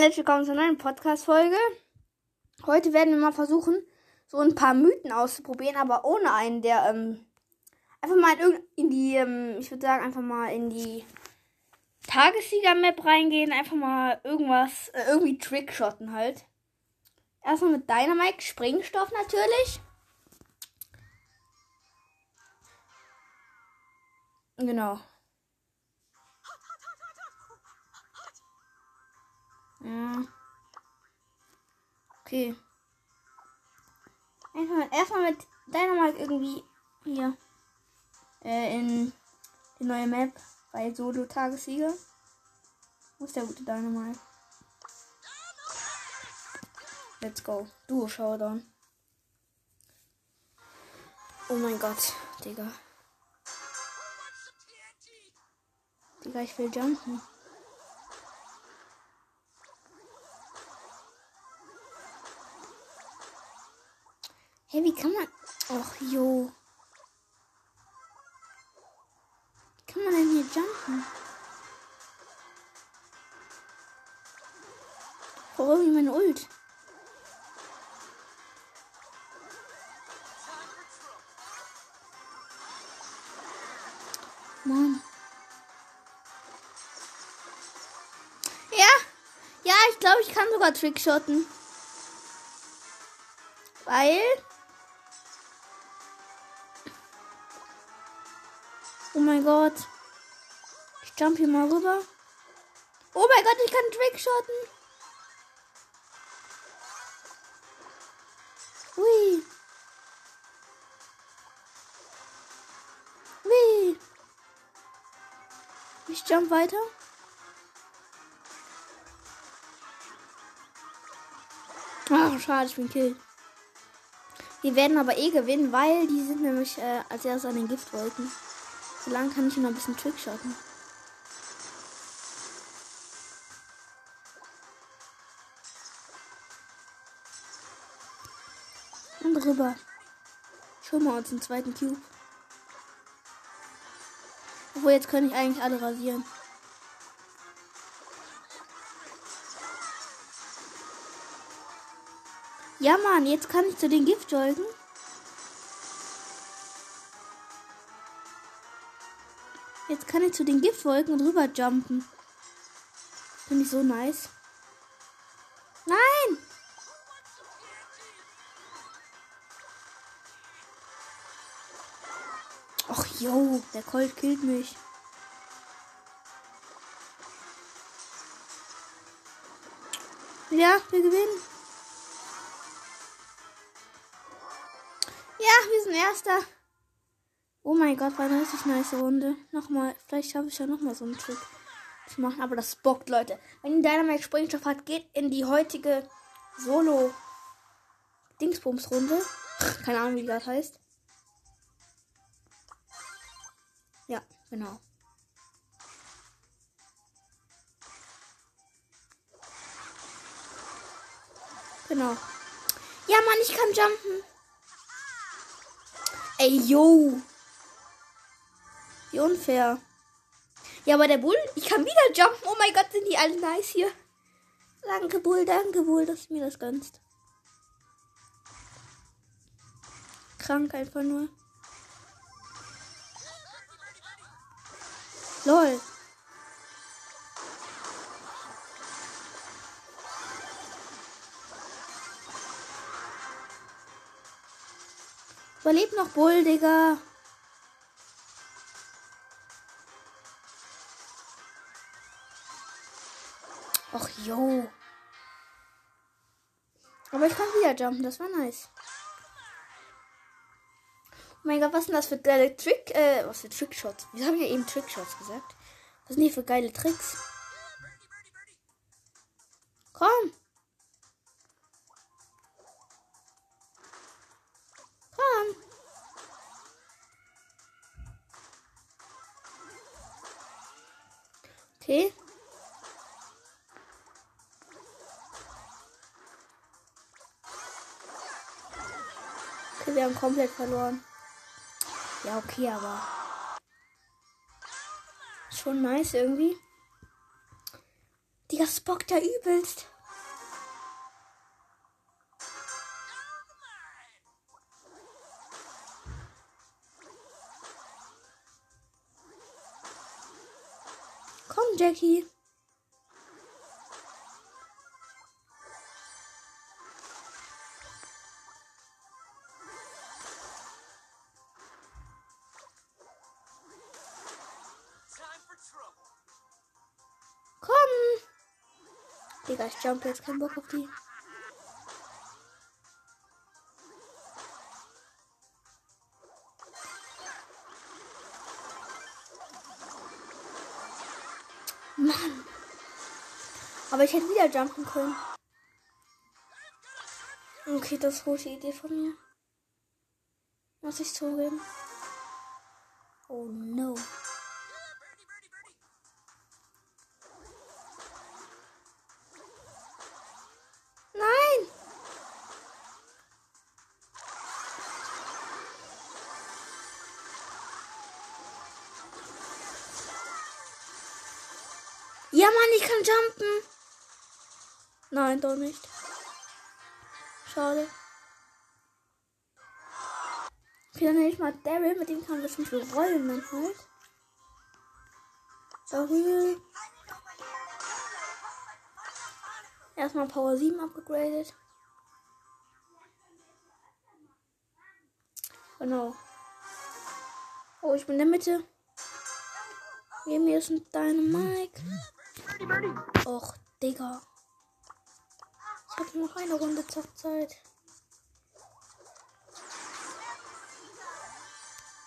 herzlich willkommen zu einer neuen Podcast-Folge. Heute werden wir mal versuchen, so ein paar Mythen auszuprobieren, aber ohne einen, der ähm, einfach mal in, in die, ähm, ich würde sagen, einfach mal in die Tagessieger-Map reingehen, einfach mal irgendwas, äh, irgendwie Trickshotten halt. Erstmal mit Dynamite, Sprengstoff natürlich. Genau. Ja. Okay. Erstmal, erstmal mit Dynamite irgendwie hier äh, in die neue Map bei Solo Tagessieger. Wo ist der gute Dynamite? Let's go. Duo Showdown. Oh mein Gott, Digga. Digga, ich will jumpen. Hey, wie kann man. Och, jo. Wie kann man denn hier jumpen? Oh, irgendwie meine Ult. Mann. Ja, ja, ich glaube, ich kann sogar Trickshotten. Weil. Oh mein Gott. Ich jump hier mal rüber. Oh mein Gott, ich kann Trickshotten. Hui. Hui. Ich jump weiter. Ach, schade, ich bin kill. Wir werden aber eh gewinnen, weil die sind nämlich äh, als erstes an den Giftwolken. So lange kann ich noch ein bisschen Trickshotten. Und rüber. Schon mal uns einen zweiten Cube. Obwohl, jetzt kann ich eigentlich alle rasieren. Ja, Mann, jetzt kann ich zu den Giftwolken. Jetzt kann ich zu den Giftwolken rüber jumpen. Finde ich so nice. Nein! Och, yo, der Colt killt mich. Ja, wir gewinnen. Ja, wir sind Erster. Oh mein Gott, war eine richtig nice Runde. Nochmal, vielleicht schaffe ich ja nochmal so einen Trick zu machen. Aber das bockt, Leute. Wenn ihr Dynamite Sprengstoff hat, geht in die heutige Solo Dingsbums Runde. Keine Ahnung, wie gerade heißt. Ja, genau. Genau. Ja, Mann, ich kann jumpen. Ey, yo. Wie unfair. Ja, aber der Bull, ich kann wieder jumpen. Oh mein Gott, sind die alle nice hier. Danke, Bull, danke, Bull, dass du mir das gönnst. Krank einfach nur. Lol. Überlebt noch Bull, Digga. Yo. Aber ich kann wieder jumpen, das war nice. Oh mein Gott, was sind das für geile Trick, äh, was für Trickshots? Wir haben ja eben Trickshots gesagt. Was sind die für geile Tricks? Komm. Komm. Okay. wir haben komplett verloren. Ja, okay, aber. Schon nice irgendwie. Digga, Spock da übelst. Komm, Jackie. Digga, ich jump jetzt keinen Bock auf die. Mann. Aber ich hätte wieder jumpen können. Okay, das ist eine gute Idee von mir. Muss ich zugeben. Oh no. Ja, Mann, ich kann jumpen. Nein, doch nicht. Schade. Okay, dann nehme ich mal Daryl, mit dem kann man bestimmt so rollen dann halt. Daryl. Erstmal Power 7 abgegradet. Genau. Oh, ich bin in der Mitte. Neben mir ist ein Dynamike. Och, Digga. Ich habe noch eine Runde Zeit.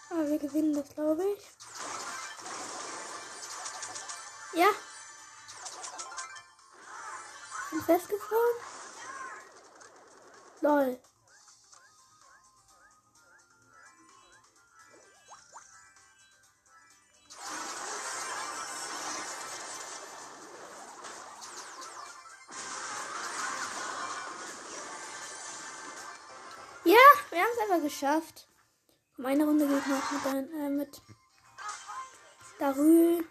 Aber wir gewinnen das, glaube ich. Ja. Bin festgefahren. Lol. Einfach geschafft. Um eine Runde geht noch mit, ein, äh, mit Darül.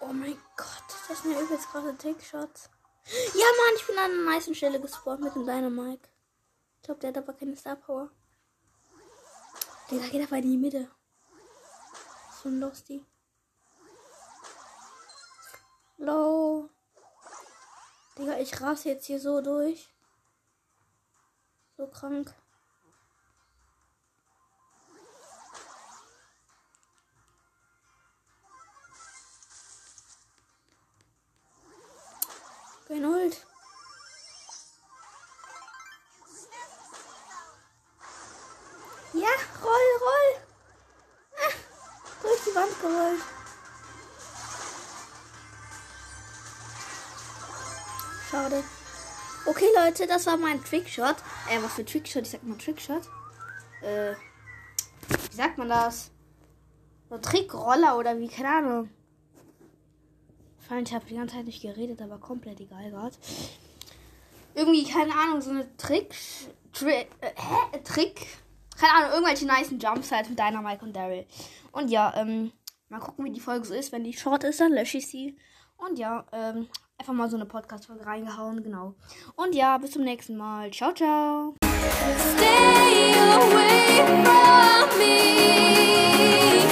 Oh mein Gott, das ist mir übelst gerade Trickshots. Ja, Mann, ich bin an einer nice Stelle gespawnt mit dem Dynamike. Ich glaube, der hat aber keine Star Power. Der geht aber in die Mitte. So ein Losty. Low. Digga, ich raste jetzt hier so durch. So krank. Kein Ult. Ja, Okay, Leute, das war mein Trickshot. Äh, was für Trickshot? Ich sag mal Trickshot. Äh, wie sagt man das? So Trickroller oder wie? Keine Ahnung. Ich habe die ganze Zeit nicht geredet, aber komplett egal gerade. Irgendwie, keine Ahnung, so eine Trick. Tri äh, hä? Trick? Keine Ahnung, irgendwelche nice Jumps halt mit Dynamite und Daryl. Und ja, ähm, mal gucken, wie die Folge so ist. Wenn die short ist, dann lösche ich sie. Und ja, ähm, einfach mal so eine Podcast-Folge reingehauen, genau. Und ja, bis zum nächsten Mal. Ciao, ciao. Stay away from me.